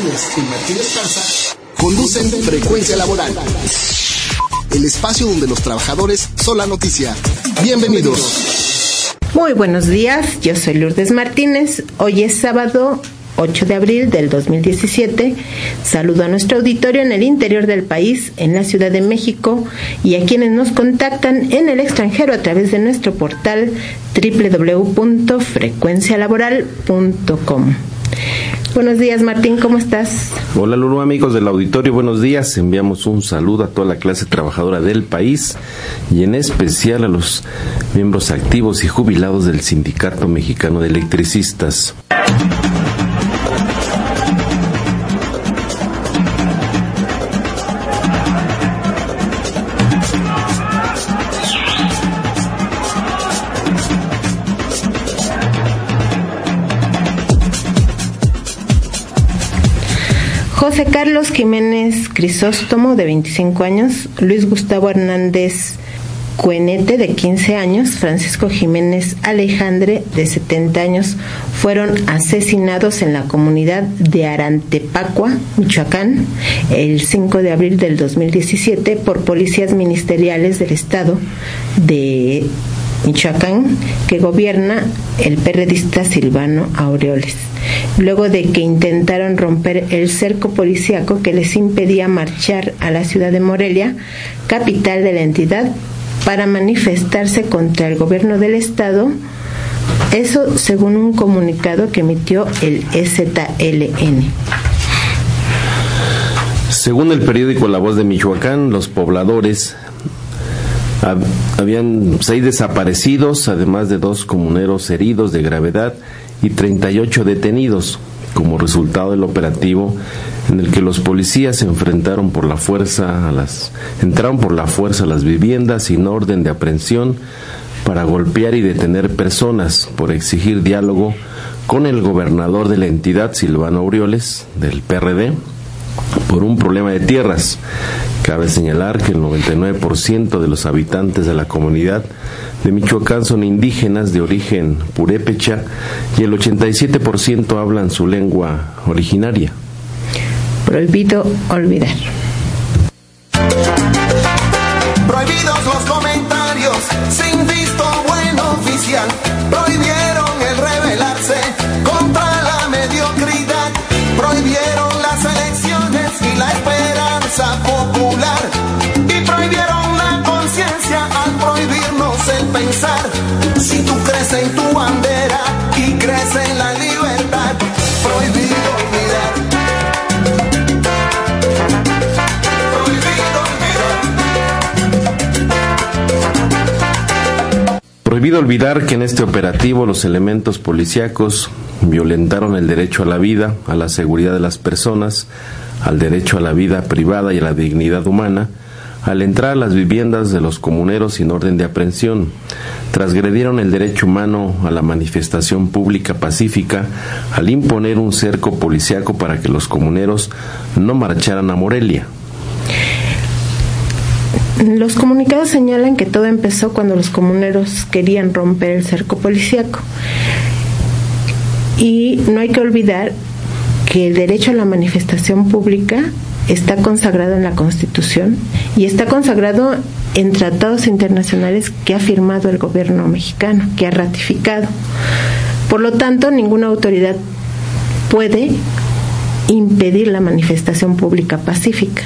Martínez y Martínez conducen Frecuencia Laboral, el espacio donde los trabajadores son la noticia. Bienvenidos. Muy buenos días, yo soy Lourdes Martínez. Hoy es sábado 8 de abril del 2017. Saludo a nuestro auditorio en el interior del país, en la Ciudad de México y a quienes nos contactan en el extranjero a través de nuestro portal www.frecuencialaboral.com. Buenos días, Martín, ¿cómo estás? Hola, Lulu, amigos del auditorio, buenos días. Enviamos un saludo a toda la clase trabajadora del país y en especial a los miembros activos y jubilados del Sindicato Mexicano de Electricistas. José Carlos Jiménez Crisóstomo, de 25 años, Luis Gustavo Hernández Cuenete, de 15 años, Francisco Jiménez Alejandre, de 70 años, fueron asesinados en la comunidad de Arantepacua, Michoacán, el 5 de abril del 2017 por policías ministeriales del estado de Michoacán, que gobierna el periodista Silvano Aureoles, luego de que intentaron romper el cerco policíaco que les impedía marchar a la ciudad de Morelia, capital de la entidad, para manifestarse contra el gobierno del estado, eso según un comunicado que emitió el EZLN. Según el periódico La Voz de Michoacán, los pobladores habían seis desaparecidos, además de dos comuneros heridos de gravedad y 38 detenidos como resultado del operativo en el que los policías se enfrentaron por la fuerza a las entraron por la fuerza a las viviendas sin orden de aprehensión para golpear y detener personas por exigir diálogo con el gobernador de la entidad Silvano Aureoles del PRD por un problema de tierras. Cabe señalar que el 99% de los habitantes de la comunidad de Michoacán son indígenas de origen purépecha y el 87% hablan su lengua originaria. Prohibido olvidar. Olvidar que en este operativo los elementos policíacos violentaron el derecho a la vida, a la seguridad de las personas, al derecho a la vida privada y a la dignidad humana, al entrar a las viviendas de los comuneros sin orden de aprehensión, transgredieron el derecho humano a la manifestación pública pacífica al imponer un cerco policiaco para que los comuneros no marcharan a Morelia. Los comunicados señalan que todo empezó cuando los comuneros querían romper el cerco policiaco. Y no hay que olvidar que el derecho a la manifestación pública está consagrado en la Constitución y está consagrado en tratados internacionales que ha firmado el gobierno mexicano, que ha ratificado. Por lo tanto, ninguna autoridad puede impedir la manifestación pública pacífica.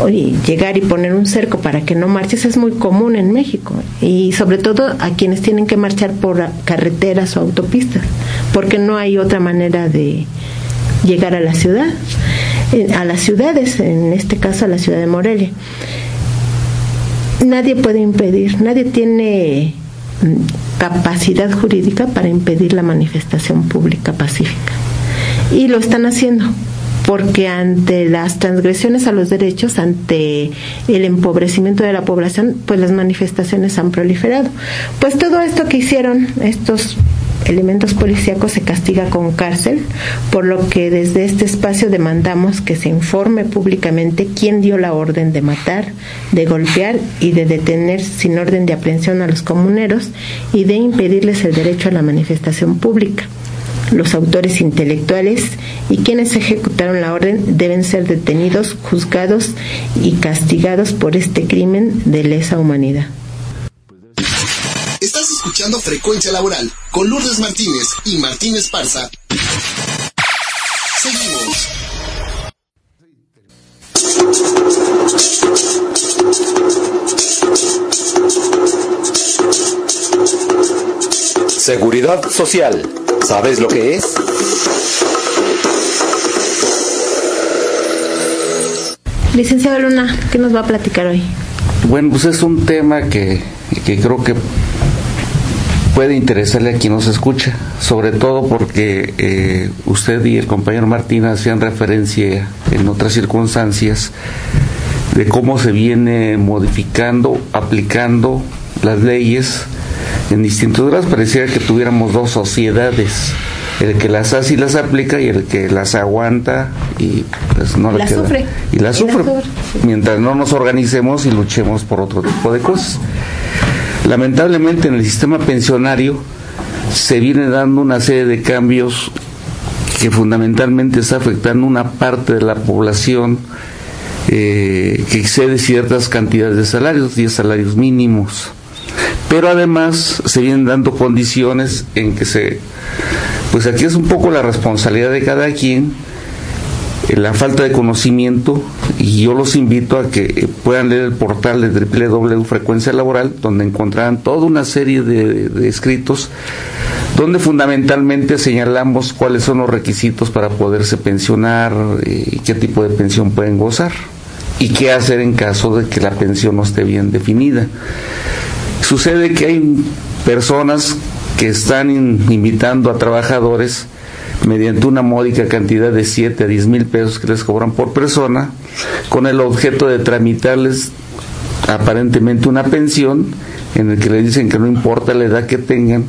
Oye, llegar y poner un cerco para que no marches es muy común en México y sobre todo a quienes tienen que marchar por carreteras o autopistas, porque no hay otra manera de llegar a la ciudad, a las ciudades, en este caso a la ciudad de Morelia. Nadie puede impedir, nadie tiene mm, capacidad jurídica para impedir la manifestación pública pacífica. Y lo están haciendo porque ante las transgresiones a los derechos, ante el empobrecimiento de la población, pues las manifestaciones han proliferado. Pues todo esto que hicieron estos elementos policíacos se castiga con cárcel, por lo que desde este espacio demandamos que se informe públicamente quién dio la orden de matar, de golpear y de detener sin orden de aprehensión a los comuneros y de impedirles el derecho a la manifestación pública. Los autores intelectuales y quienes ejecutaron la orden deben ser detenidos, juzgados y castigados por este crimen de lesa humanidad. Estás escuchando Frecuencia Laboral con Lourdes Martínez y Martínez Parza. Seguimos. Seguridad Social. ¿Sabes lo que es? Licenciado Luna, ¿qué nos va a platicar hoy? Bueno, pues es un tema que, que creo que puede interesarle a quien nos escucha, sobre todo porque eh, usted y el compañero Martín hacían referencia en otras circunstancias de cómo se viene modificando, aplicando las leyes en distintos grados. Pareciera que tuviéramos dos sociedades, el que las hace y las aplica y el que las aguanta y pues no la le queda. sufre. Y la Y la sufre. sufre. Mientras no nos organicemos y luchemos por otro tipo de cosas. Lamentablemente en el sistema pensionario se viene dando una serie de cambios que fundamentalmente está afectando una parte de la población eh, que excede ciertas cantidades de salarios, 10 salarios mínimos. Pero además se vienen dando condiciones en que se, pues aquí es un poco la responsabilidad de cada quien, eh, la falta de conocimiento, y yo los invito a que eh, puedan leer el portal de www Frecuencia Laboral, donde encontrarán toda una serie de, escritos donde fundamentalmente señalamos cuáles son los requisitos para poderse pensionar eh, y qué tipo de pensión pueden gozar y qué hacer en caso de que la pensión no esté bien definida. Sucede que hay personas que están in- invitando a trabajadores mediante una módica cantidad de 7 a 10 mil pesos que les cobran por persona, con el objeto de tramitarles aparentemente una pensión en el que le dicen que no importa la edad que tengan,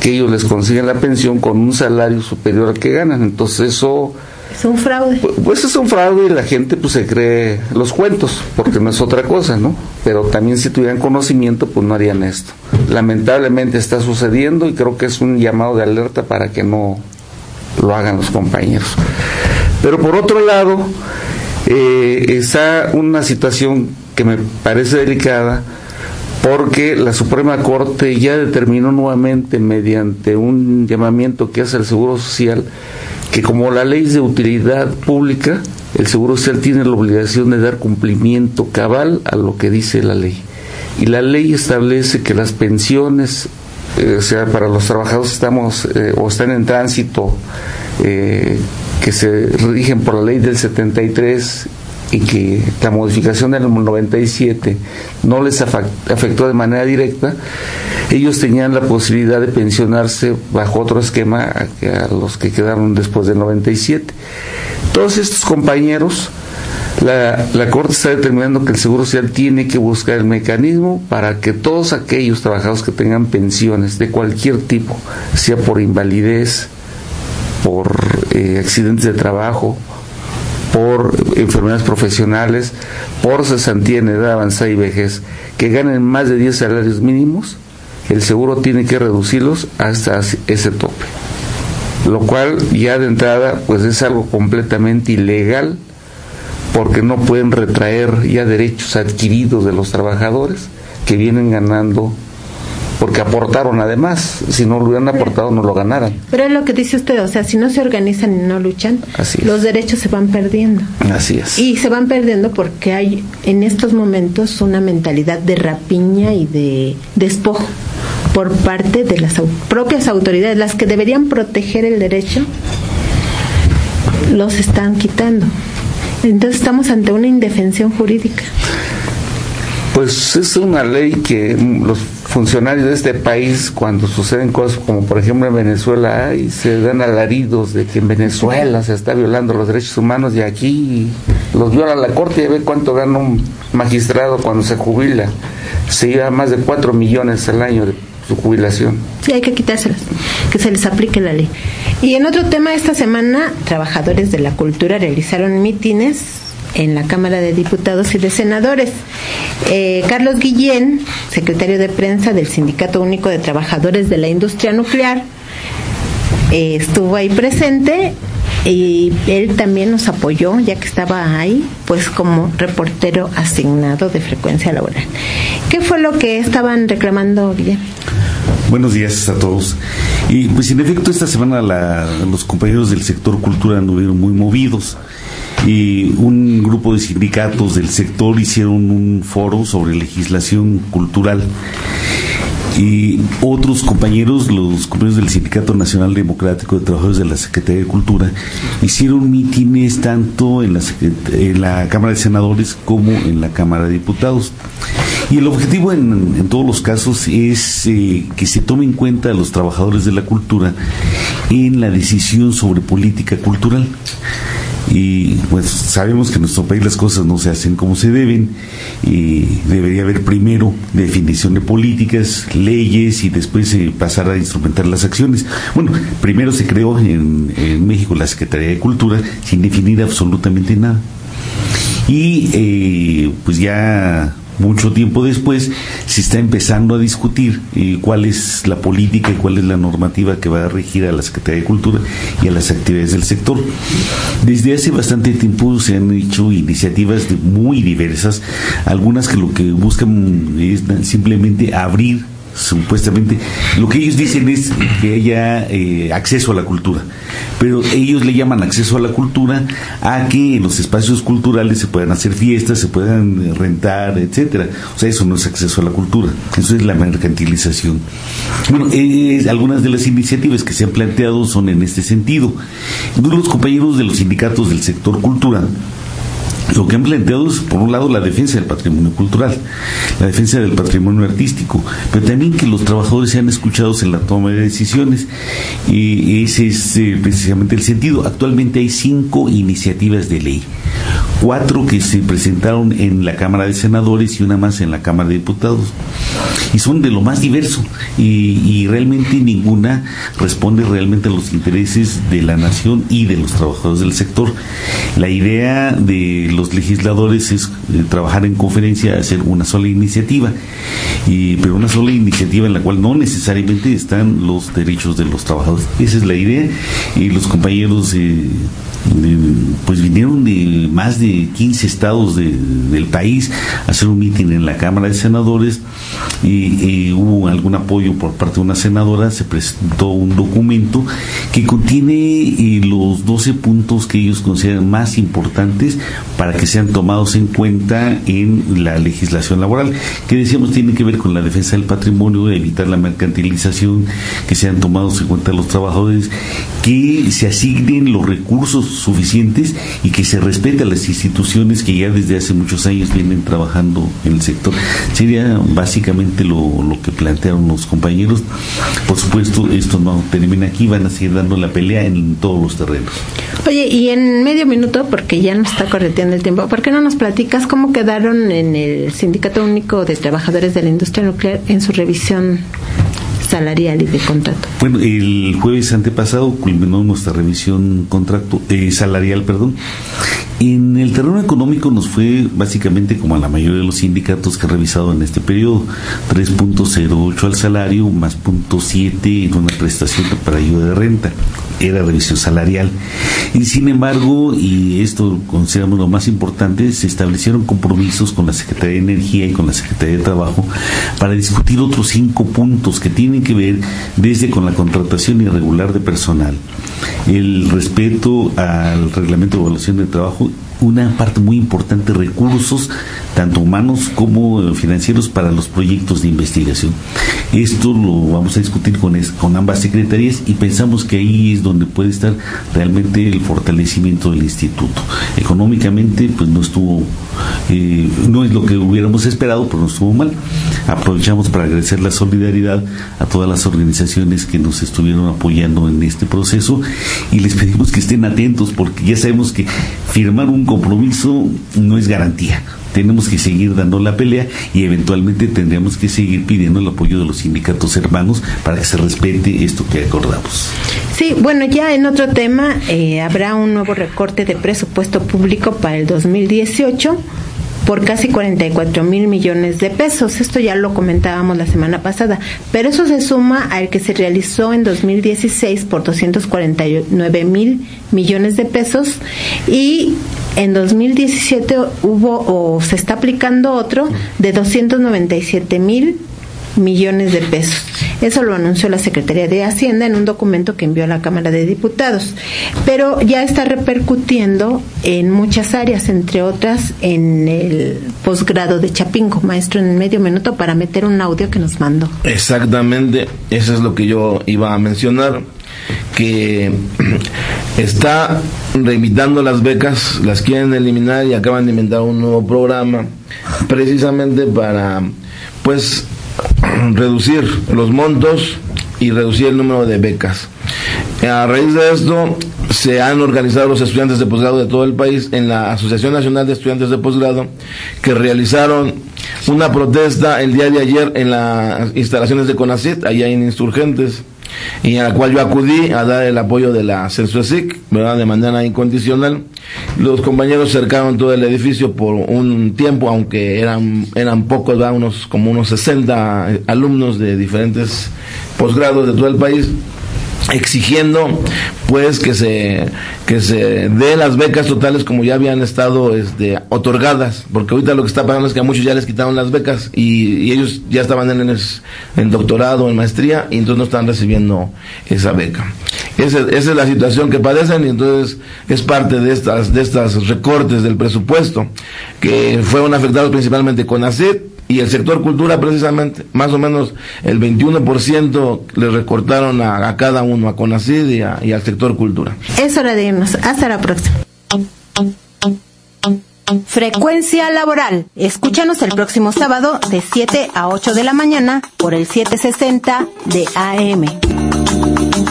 que ellos les consiguen la pensión con un salario superior al que ganan. Entonces eso Es un fraude. pu- pues es un fraude y la gente pues se cree los cuentos, porque no es otra cosa, ¿no? Pero también si tuvieran conocimiento pues no harían esto. Lamentablemente está sucediendo y creo que es un llamado de alerta para que no lo hagan los compañeros. Pero por otro lado, eh, está una situación que me parece delicada porque la Suprema Corte ya determinó nuevamente mediante un llamamiento que hace el Seguro Social que como la ley es de utilidad pública, el Seguro Social tiene la obligación de dar cumplimiento cabal a lo que dice la ley. Y la ley establece que las pensiones, eh, o sea, para los trabajadores estamos eh, o están en tránsito, eh, que se rigen por la ley del 73 y que la modificación del 97 no les afectó de manera directa, ellos tenían la posibilidad de pensionarse bajo otro esquema a, a los que quedaron después del 97. Todos estos compañeros, la, la Corte está determinando que el Seguro Social tiene que buscar el mecanismo para que todos aquellos trabajadores que tengan pensiones de cualquier tipo, sea por invalidez, por eh, accidentes de trabajo, por enfermedades profesionales, por cesantía en edad avanzada y vejez, que ganen más de 10 salarios mínimos, el seguro tiene que reducirlos hasta ese tope. Lo cual ya de entrada pues es algo completamente ilegal porque no pueden retraer ya derechos adquiridos de los trabajadores que vienen ganando porque aportaron además, si no lo hubieran aportado no lo ganaran. Pero es lo que dice usted, o sea, si no se organizan y no luchan, Así los derechos se van perdiendo. Así es. Y se van perdiendo porque hay en estos momentos una mentalidad de rapiña y de despojo por parte de las propias autoridades, las que deberían proteger el derecho, los están quitando. Entonces estamos ante una indefensión jurídica. Pues es una ley que los funcionarios de este país, cuando suceden cosas como por ejemplo en Venezuela, ay, se dan alaridos de que en Venezuela se está violando los derechos humanos y aquí los viola la corte y ve cuánto gana un magistrado cuando se jubila. Se lleva más de 4 millones al año de su jubilación. Sí, hay que quitárselas, que se les aplique la ley. Y en otro tema, esta semana, trabajadores de la cultura realizaron mítines en la Cámara de Diputados y de Senadores. Eh, Carlos Guillén, secretario de prensa del Sindicato Único de Trabajadores de la Industria Nuclear, eh, estuvo ahí presente y él también nos apoyó ya que estaba ahí pues como reportero asignado de frecuencia laboral. ¿Qué fue lo que estaban reclamando, Guillermo? Buenos días a todos. Y pues en efecto esta semana los compañeros del sector cultura anduvieron muy movidos y un grupo de sindicatos del sector hicieron un foro sobre legislación cultural y otros compañeros, los compañeros del Sindicato Nacional Democrático de Trabajadores de la Secretaría de Cultura, hicieron mítines tanto en la, en la Cámara de Senadores como en la Cámara de Diputados. Y el objetivo en, todos los casos es eh, que se tome en cuenta a los trabajadores de la cultura en la decisión sobre política cultural y pues sabemos que en nuestro país las cosas no se hacen como se deben y debería haber primero definición de políticas, leyes y después eh, pasar a instrumentar las acciones. Bueno, primero se creó en, en México la Secretaría de Cultura sin definir absolutamente nada. Y eh, pues ya mucho tiempo después se está empezando a discutir eh, cuál es la política y cuál es la normativa que va a regir a la Secretaría de Cultura y a las actividades del sector. Desde hace bastante tiempo se han hecho iniciativas muy diversas, algunas que lo que buscan es simplemente abrir supuestamente, lo que ellos dicen es que haya eh, acceso a la cultura, pero ellos le llaman acceso a la cultura a que en los espacios culturales se puedan hacer fiestas, se puedan rentar, etcétera. O sea, eso no es acceso a la cultura, eso es la mercantilización. Bueno, eh, algunas de las iniciativas que se han planteado son en este sentido. Los compañeros de los sindicatos del sector cultural lo que han planteado es, por un lado, la defensa del patrimonio cultural, la defensa del patrimonio artístico, pero también que los trabajadores sean escuchados en la toma de decisiones. Y ese es eh, precisamente el sentido. Actualmente hay cinco iniciativas de ley cuatro que se presentaron en la Cámara de Senadores y una más en la Cámara de Diputados. Y son de lo más diverso y, realmente ninguna responde realmente a los intereses de la nación y de los trabajadores del sector. La idea de los legisladores es eh, trabajar en conferencia, hacer una sola iniciativa, y, pero una sola iniciativa en la cual no necesariamente están los derechos de los trabajadores. Esa es la idea y los compañeros... Eh, pues vinieron de más de 15 estados del país a hacer un mitin en la Cámara de Senadores y, hubo algún apoyo por parte de una senadora, se presentó un documento que contiene eh, los 12 puntos que ellos consideran más importantes para que sean tomados en cuenta en la legislación laboral, que decíamos tiene que ver con la defensa del patrimonio, evitar la mercantilización, que sean tomados en cuenta los trabajadores, que se asignen los recursos suficientes y que se respete a las instituciones que ya desde hace muchos años vienen trabajando en el sector. Sería básicamente lo, lo que plantearon los compañeros. Por supuesto, esto no termina aquí, van a seguir dando la pelea en todos los terrenos. Oye, y en medio minuto, porque ya nos está correteando el tiempo, ¿por qué no nos platicas cómo quedaron en el Sindicato Único de Trabajadores de la Industria Nuclear en su revisión salarial y de contrato? Bueno, el jueves antepasado culminó nuestra revisión contrato, eh, salarial, perdón. En el terreno económico nos fue básicamente como a la mayoría de los sindicatos que he revisado en este periodo, 3.08 al salario más 0.7 en una prestación para ayuda de renta era revisión salarial. Y sin embargo, y esto consideramos lo más importante, se establecieron compromisos con la Secretaría de Energía y con la Secretaría de Trabajo para discutir otros cinco puntos que tienen que ver desde con la contratación irregular de personal, el respeto al reglamento de evaluación de trabajo una parte muy importante recursos, tanto humanos como eh, financieros, para los proyectos de investigación. Esto lo vamos a discutir con, con ambas secretarías y pensamos que ahí es donde puede estar realmente el fortalecimiento del instituto. Económicamente, pues no estuvo, eh, no es lo que hubiéramos esperado, pero no estuvo mal. Aprovechamos para agradecer la solidaridad a todas las organizaciones que nos estuvieron apoyando en este proceso y les pedimos que estén atentos porque ya sabemos que firmar un compromiso no es garantía. Tenemos que seguir dando la pelea y eventualmente tendríamos que seguir pidiendo el apoyo de los sindicatos hermanos para que se respete esto que acordamos. Sí, bueno, ya en otro tema, eh, habrá un nuevo recorte de presupuesto público para el 2018 por casi 44 mil millones de pesos. Esto ya lo comentábamos la semana pasada, pero eso se suma al que se realizó en 2016 por 249 mil millones de pesos y en 2017 hubo o se está aplicando otro de 297 mil millones de pesos. Eso lo anunció la Secretaría de Hacienda en un documento que envió a la Cámara de Diputados. Pero ya está repercutiendo en muchas áreas, entre otras en el posgrado de Chapingo, maestro en medio minuto, para meter un audio que nos mandó. Exactamente, eso es lo que yo iba a mencionar que está reimitando las becas, las quieren eliminar y acaban de inventar un nuevo programa precisamente para pues reducir los montos y reducir el número de becas. A raíz de esto, se han organizado los estudiantes de posgrado de todo el país en la Asociación Nacional de Estudiantes de Posgrado, que realizaron una protesta el día de ayer en las instalaciones de CONACYT, allá en Insurgentes y a la cual yo acudí a dar el apoyo de la CENSUESIC, ¿verdad? de manera incondicional. Los compañeros cercaron todo el edificio por un tiempo, aunque eran, eran pocos, ¿verdad? Unos, como unos 60 alumnos de diferentes posgrados de todo el país exigiendo pues que se que se dé las becas totales como ya habían estado este, otorgadas. Porque ahorita lo que está pasando es que a muchos ya les quitaron las becas y, ellos ya estaban en, en doctorado en maestría y entonces no están recibiendo esa beca. Esa, esa, es la situación que padecen y entonces es parte de estas de estas recortes del presupuesto que fueron afectados principalmente con ACET y el sector cultura precisamente, más o menos el 21% le recortaron a, cada uno, a CONACID y, y, al sector cultura. Es hora de irnos. Hasta la próxima. Frecuencia laboral. Escúchanos el próximo sábado de 7 a 8 de la mañana por el 760 de AM.